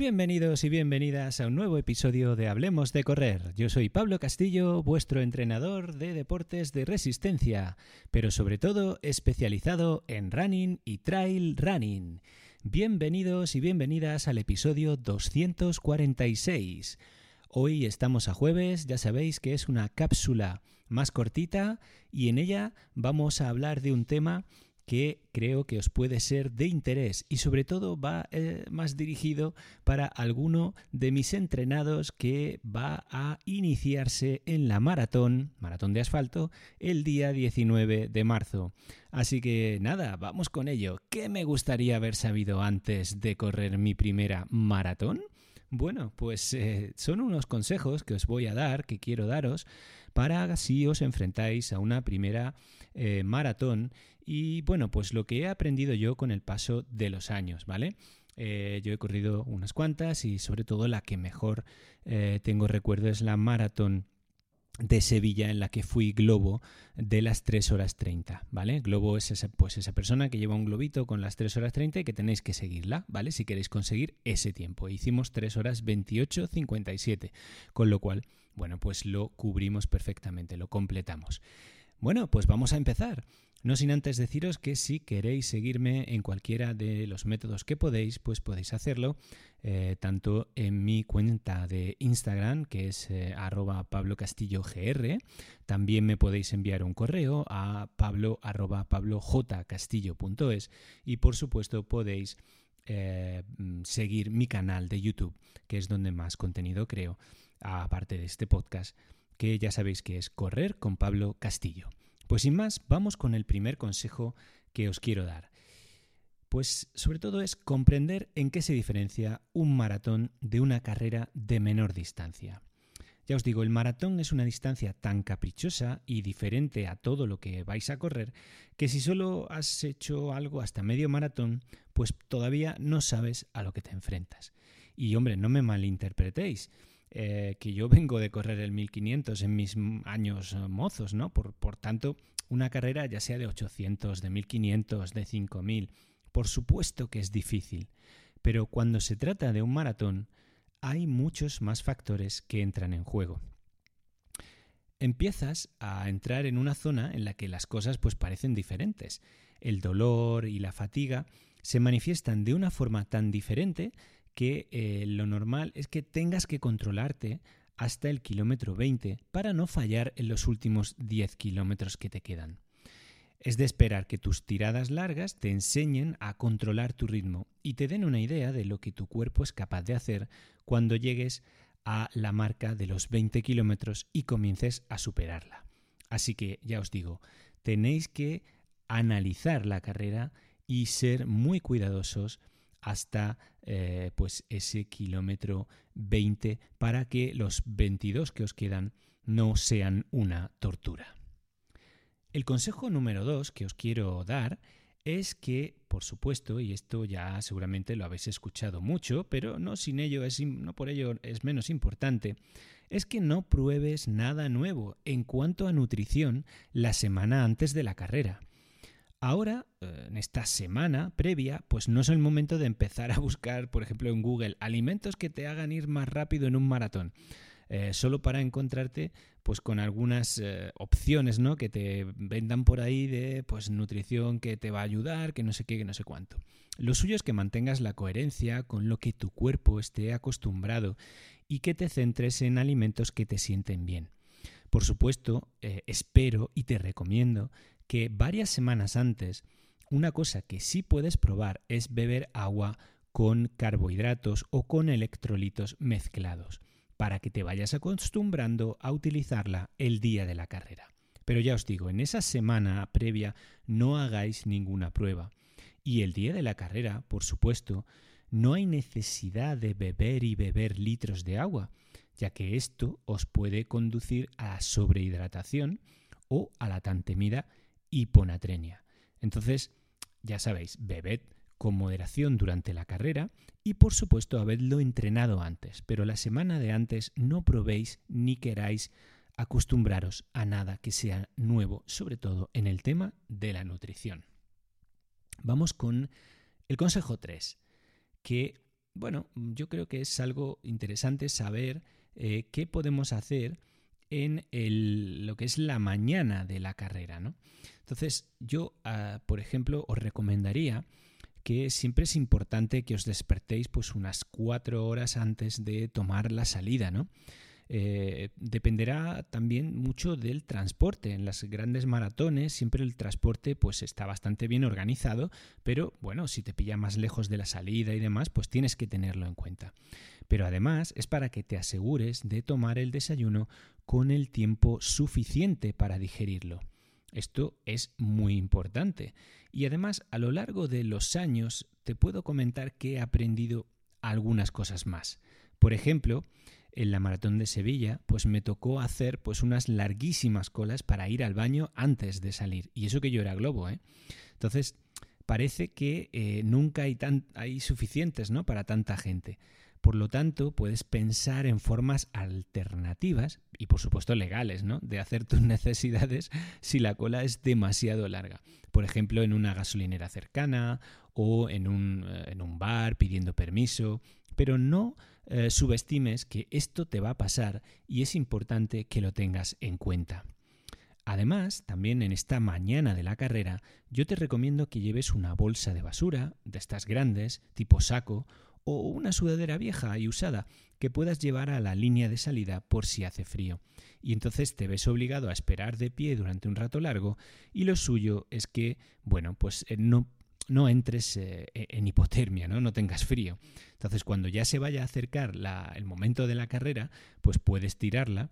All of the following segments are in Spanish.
bienvenidos y bienvenidas a un nuevo episodio de Hablemos de Correr. Yo soy Pablo Castillo, vuestro entrenador de deportes de resistencia, pero sobre todo especializado en running y trail running. Bienvenidos y bienvenidas al episodio 246. Hoy estamos a jueves, ya sabéis que es una cápsula más cortita y en ella vamos a hablar de un tema que creo que os puede ser de interés y sobre todo va eh, más dirigido para alguno de mis entrenados que va a iniciarse en la maratón, maratón de asfalto, el día 19 de marzo. Así que nada, vamos con ello. ¿Qué me gustaría haber sabido antes de correr mi primera maratón? Bueno, pues eh, son unos consejos que os voy a dar, que quiero daros, para si os enfrentáis a una primera eh, maratón y bueno, pues lo que he aprendido yo con el paso de los años, ¿vale? Eh, yo he corrido unas cuantas y sobre todo la que mejor eh, tengo recuerdo es la maratón de Sevilla en la que fui globo de las 3 horas 30, ¿vale? Globo es esa, pues esa persona que lleva un globito con las 3 horas 30 y que tenéis que seguirla, ¿vale? Si queréis conseguir ese tiempo. Hicimos 3 horas 28, 57, con lo cual, bueno, pues lo cubrimos perfectamente, lo completamos. Bueno, pues vamos a empezar. No sin antes deciros que si queréis seguirme en cualquiera de los métodos que podéis, pues podéis hacerlo eh, tanto en mi cuenta de Instagram, que es eh, arroba Pablo Castillo GR, también me podéis enviar un correo a pablo arroba pablojcastillo.es y por supuesto podéis eh, seguir mi canal de YouTube, que es donde más contenido creo, aparte de este podcast, que ya sabéis que es Correr con Pablo Castillo. Pues sin más, vamos con el primer consejo que os quiero dar. Pues sobre todo es comprender en qué se diferencia un maratón de una carrera de menor distancia. Ya os digo, el maratón es una distancia tan caprichosa y diferente a todo lo que vais a correr que si solo has hecho algo hasta medio maratón, pues todavía no sabes a lo que te enfrentas. Y hombre, no me malinterpretéis. Eh, que yo vengo de correr el 1500 en mis años eh, mozos, ¿no? Por, por tanto, una carrera ya sea de 800, de 1500, de 5000, por supuesto que es difícil, pero cuando se trata de un maratón, hay muchos más factores que entran en juego. Empiezas a entrar en una zona en la que las cosas pues parecen diferentes. El dolor y la fatiga se manifiestan de una forma tan diferente que eh, lo normal es que tengas que controlarte hasta el kilómetro 20 para no fallar en los últimos 10 kilómetros que te quedan. Es de esperar que tus tiradas largas te enseñen a controlar tu ritmo y te den una idea de lo que tu cuerpo es capaz de hacer cuando llegues a la marca de los 20 kilómetros y comiences a superarla. Así que ya os digo, tenéis que analizar la carrera y ser muy cuidadosos hasta eh, pues ese kilómetro 20 para que los 22 que os quedan no sean una tortura. El consejo número 2 que os quiero dar es que, por supuesto, y esto ya seguramente lo habéis escuchado mucho, pero no sin ello es no por ello es menos importante, es que no pruebes nada nuevo en cuanto a nutrición la semana antes de la carrera. Ahora, eh, en esta semana previa, pues no es el momento de empezar a buscar, por ejemplo, en Google, alimentos que te hagan ir más rápido en un maratón. eh, solo para encontrarte pues con algunas eh, opciones ¿no? que te vendan por ahí de pues nutrición que te va a ayudar, que no sé qué, que no sé cuánto. Lo suyo es que mantengas la coherencia con lo que tu cuerpo esté acostumbrado y que te centres en alimentos que te sienten bien. Por supuesto, eh, espero y te recomiendo que varias semanas antes, una cosa que sí puedes probar es beber agua con carbohidratos o con electrolitos mezclados, para que te vayas acostumbrando a utilizarla el día de la carrera. Pero ya os digo, en esa semana previa no hagáis ninguna prueba. Y el día de la carrera, por supuesto, no hay necesidad de beber y beber litros de agua, ya que esto os puede conducir a la sobrehidratación o a la tan temida hiponatremia. Entonces, ya sabéis, bebed con moderación durante la carrera y por supuesto habedlo entrenado antes, pero la semana de antes no probéis ni queráis acostumbraros a nada que sea nuevo, sobre todo en el tema de la nutrición. Vamos con el consejo 3, que bueno, yo creo que es algo interesante saber eh, qué podemos hacer en lo que es la mañana de la carrera. ¿no? Entonces, yo, ah, por ejemplo, os recomendaría que siempre es importante que os despertéis pues unas cuatro horas antes de tomar la salida, ¿no? Eh, dependerá también mucho del transporte. En las grandes maratones siempre el transporte pues está bastante bien organizado, pero bueno, si te pilla más lejos de la salida y demás, pues tienes que tenerlo en cuenta. Pero además es para que te asegures de tomar el desayuno con el tiempo suficiente para digerirlo. Esto es muy importante. Y además, a lo largo de los años, te puedo comentar que he aprendido algunas cosas más. Por ejemplo, en la maratón de Sevilla, pues me tocó hacer pues unas larguísimas colas para ir al baño antes de salir. Y eso que yo era globo, ¿eh? Entonces, parece que eh, nunca hay, tan, hay suficientes, ¿no? Para tanta gente. Por lo tanto, puedes pensar en formas alternativas y por supuesto legales, ¿no? De hacer tus necesidades si la cola es demasiado larga. Por ejemplo, en una gasolinera cercana o en un, eh, en un bar pidiendo permiso. Pero no eh, subestimes que esto te va a pasar y es importante que lo tengas en cuenta. Además, también en esta mañana de la carrera, yo te recomiendo que lleves una bolsa de basura, de estas grandes, tipo saco, o una sudadera vieja y usada que puedas llevar a la línea de salida por si hace frío. Y entonces te ves obligado a esperar de pie durante un rato largo y lo suyo es que, bueno, pues eh, no no entres eh, e-, en hipotermia, ¿no? tengas frío. Entonces, cuando ya se vaya a acercar el momento de la carrera, pues puedes tirarla.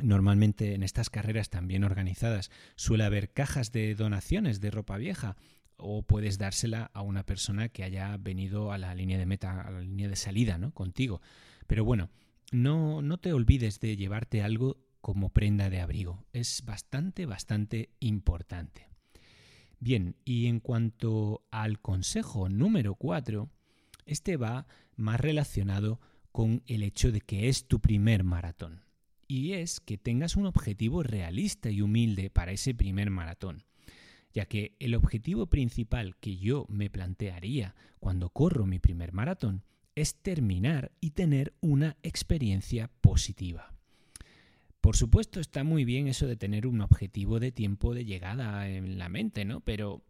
Normalmente en estas carreras tan bien organizadas suele haber cajas de donaciones de ropa vieja o puedes dársela a una persona que haya venido a la línea de meta, a la línea de salida, ¿no? Contigo. Pero bueno, no, no te olvides de llevarte algo como prenda de abrigo. Es bastante, bastante importante. Bien, y en cuanto al consejo número 4, este va más relacionado con el hecho de que es tu primer maratón. Y es que tengas un objetivo realista y humilde para ese primer maratón, ya que el objetivo principal que yo me plantearía cuando corro mi primer maratón es terminar y tener una experiencia positiva. Por supuesto está muy bien eso de tener un objetivo de tiempo de llegada en la mente, ¿no? Pero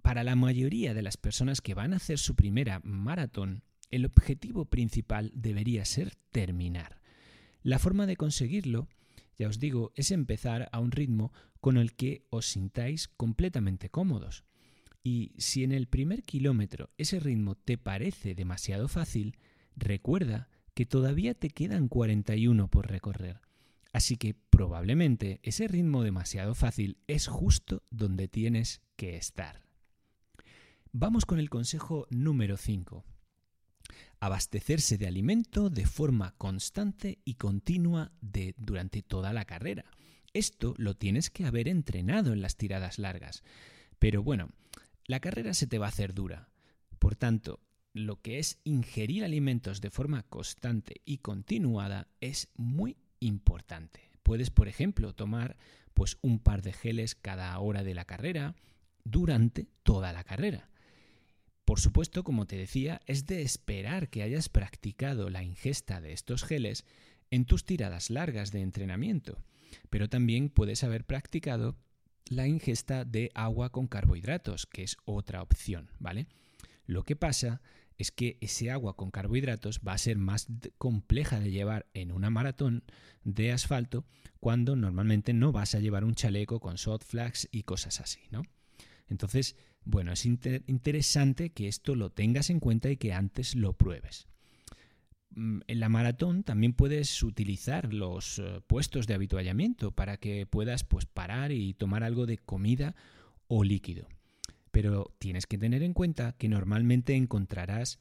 para la mayoría de las personas que van a hacer su primera maratón, el objetivo principal debería ser terminar. La forma de conseguirlo, ya os digo, es empezar a un ritmo con el que os sintáis completamente cómodos. Y si en el primer kilómetro ese ritmo te parece demasiado fácil, recuerda que todavía te quedan 41 por recorrer. Así que probablemente ese ritmo demasiado fácil es justo donde tienes que estar. Vamos con el consejo número 5. Abastecerse de alimento de forma constante y continua durante toda la carrera. Esto lo tienes que haber entrenado en las tiradas largas. Pero bueno, la carrera se te va a hacer dura. Por tanto, lo que es ingerir alimentos de forma constante y continuada es muy importante. Puedes, por ejemplo, tomar pues un par de geles cada hora de la carrera durante toda la carrera. Por supuesto, como te decía, es de esperar que hayas practicado la ingesta de estos geles en tus tiradas largas de entrenamiento, pero también puedes haber practicado la ingesta de agua con carbohidratos, que es otra opción, ¿vale? Lo que pasa es que ese agua con carbohidratos va a ser más compleja de llevar en una maratón de asfalto cuando normalmente no vas a llevar un chaleco con soft flags y cosas así, ¿no? Entonces, bueno, es interesante que esto lo tengas en cuenta y que antes lo pruebes. Mm, en la maratón también puedes utilizar los eh, puestos de habituallamiento para que puedas pues, parar y tomar algo de comida o líquido. Pero tienes que tener en cuenta que normalmente encontrarás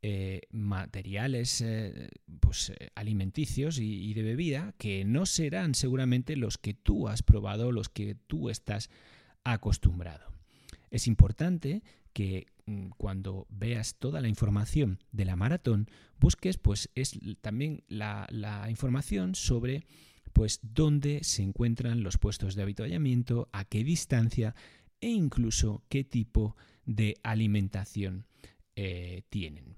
eh, materiales eh, pues, alimenticios y, de bebida que no serán seguramente los que tú has probado, los que tú estás acostumbrado. Es importante que mm, cuando veas toda la información de la maratón, busques pues es también la, información sobre pues dónde se encuentran los puestos de habituallamiento, a qué distancia e incluso qué tipo de alimentación eh, tienen.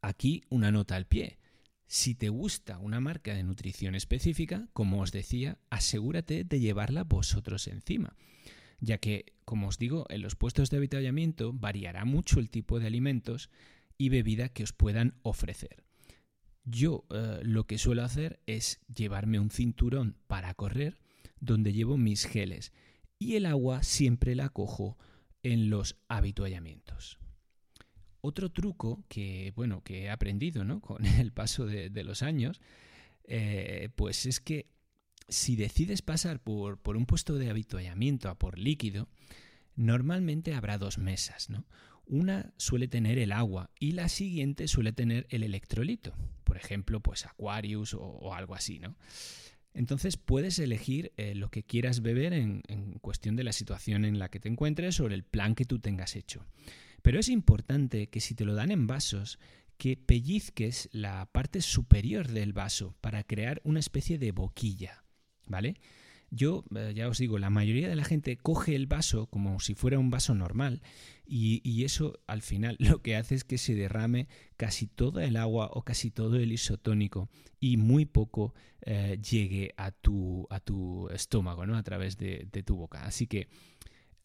Aquí una nota al pie. Si te gusta una marca de nutrición específica, como os decía, asegúrate de llevarla vosotros encima ya que, como os digo, en los puestos de avituallamiento variará mucho el tipo de alimentos y bebida que os puedan ofrecer. Yo eh, lo que suelo hacer es llevarme un cinturón para correr donde llevo mis geles y el agua siempre la cojo en los avituallamientos. Otro truco que, bueno, que he aprendido ¿no? con el paso de, los años, eh, pues es que si decides pasar por, un puesto de habituallamiento a por líquido, normalmente habrá dos mesas, ¿no? Una suele tener el agua y la siguiente suele tener el electrolito, por ejemplo, pues Aquarius o, algo así, ¿no? Entonces puedes elegir eh, lo que quieras beber en, en cuestión de la situación en la que te encuentres o el plan que tú tengas hecho. Pero es importante que si te lo dan en vasos, que pellizques la parte superior del vaso para crear una especie de boquilla. ¿vale? Yo, eh, ya os digo, la mayoría de la gente coge el vaso como si fuera un vaso normal y, eso al final lo que hace es que se derrame casi toda el agua o casi todo el isotónico y muy poco eh, llegue a tu, a tu estómago, ¿no? A través de, tu boca. Así que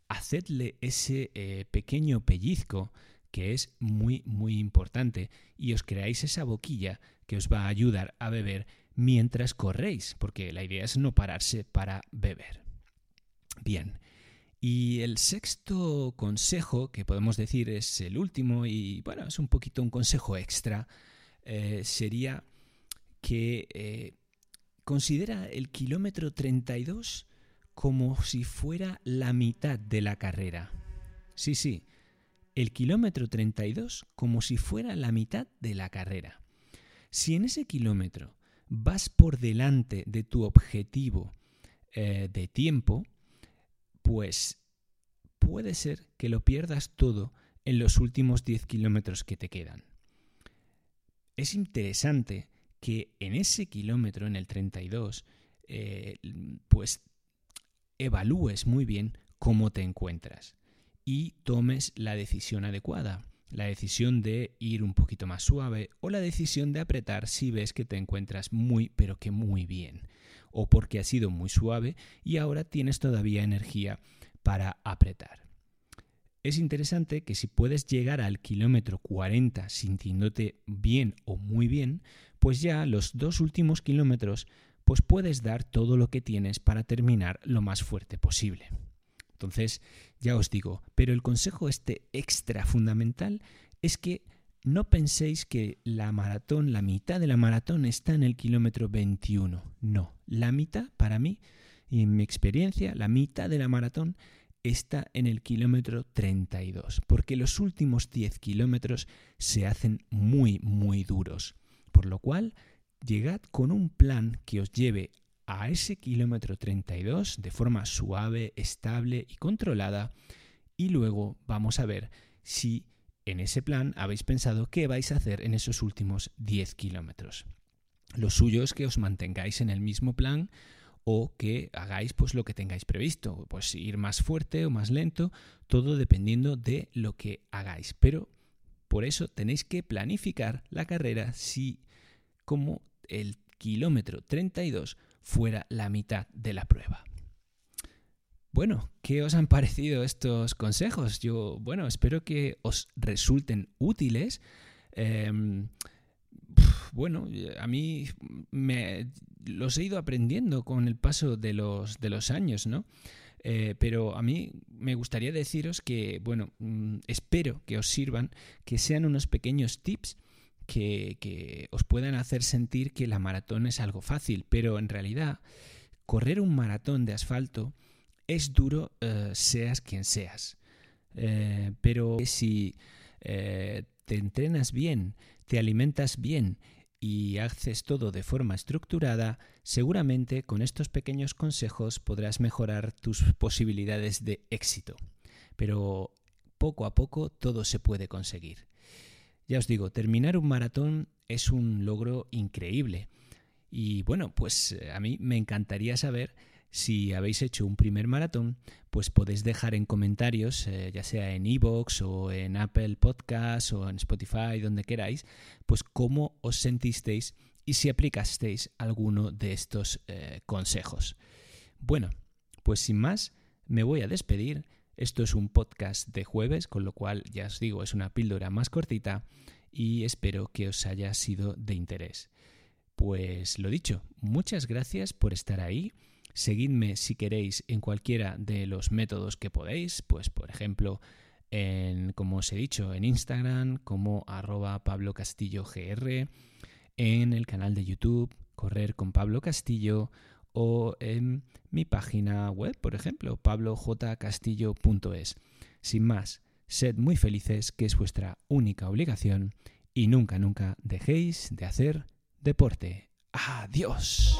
hacedle ese eh, pequeño pellizco que es muy, muy importante y os creáis esa boquilla que os va a ayudar a beber mientras corréis, porque la idea es no pararse para beber. Bien, y el sexto consejo, que podemos decir es el último y bueno, es un poquito un consejo extra, eh, sería que eh, considera el kilómetro 32 como si fuera la mitad de la carrera. Sí, sí, el kilómetro 32 como si fuera la mitad de la carrera. Si en ese kilómetro vas por delante de tu objetivo eh, de tiempo, pues puede ser que lo pierdas todo en los últimos 10 kilómetros que te quedan. Es interesante que en ese kilómetro, en el 32, eh, pues evalúes muy bien cómo te encuentras y tomes la decisión adecuada la decisión de ir un poquito más suave o la decisión de apretar si ves que te encuentras muy pero que muy bien o porque has sido muy suave y ahora tienes todavía energía para apretar. Es interesante que si puedes llegar al kilómetro 40 sintiéndote bien o muy bien, pues ya los dos últimos kilómetros pues puedes dar todo lo que tienes para terminar lo más fuerte posible. Entonces, ya os digo, pero el consejo este extra fundamental es que no penséis que la maratón, la mitad de la maratón está en el kilómetro 21. No, la mitad para mí, y en mi experiencia, la mitad de la maratón está en el kilómetro 32, porque los últimos 10 kilómetros se hacen muy, muy duros. Por lo cual, llegad con un plan que os lleve a ese kilómetro 32 de forma suave, estable y controlada y luego vamos a ver si en ese plan habéis pensado qué vais a hacer en esos últimos 10 kilómetros. Lo suyo es que os mantengáis en el mismo plan o que hagáis pues lo que tengáis previsto, pues ir más fuerte o más lento, todo dependiendo de lo que hagáis. Pero por eso tenéis que planificar la carrera si como el kilómetro 32 fuera la mitad de la prueba. Bueno, ¿qué os han parecido estos consejos? Yo, bueno, espero que os resulten útiles. Em, bueno, a mí me, los he ido aprendiendo con el paso de los, de los años, ¿no? Eh, pero a mí me gustaría deciros que, bueno, mm, espero que os sirvan, que sean unos pequeños tips que, os puedan hacer sentir que la maratón es algo fácil, pero en realidad correr un maratón de asfalto es duro eh, seas quien seas. Eh, pero si te entrenas bien, te alimentas bien y haces todo de forma estructurada, seguramente con estos pequeños consejos podrás mejorar tus posibilidades de éxito. Pero poco a poco todo se puede conseguir. Ya os digo, terminar un maratón es un logro increíble. Y bueno, pues eh, a mí me encantaría saber si habéis hecho un primer maratón, pues podéis dejar en comentarios, eh, ya sea en iVoox o en Apple Podcasts o en Spotify, donde queráis, pues cómo os sentisteis y si aplicasteis alguno de estos eh, consejos. Bueno, pues sin más, me voy a despedir. Esto es un podcast de jueves, con lo cual ya os digo, es una píldora más cortita y espero que os haya sido de interés. Pues lo dicho, muchas gracias por estar ahí Seguidme si queréis en cualquiera de los métodos que podéis, pues por ejemplo, en, como os he dicho, en Instagram como arroba Pablo Castillo GR, en el canal de YouTube Correr con Pablo Castillo o en mi página web, por ejemplo, pablojcastillo.es. Sin más, sed muy felices, que es vuestra única obligación, y nunca, nunca dejéis de hacer deporte. Adiós.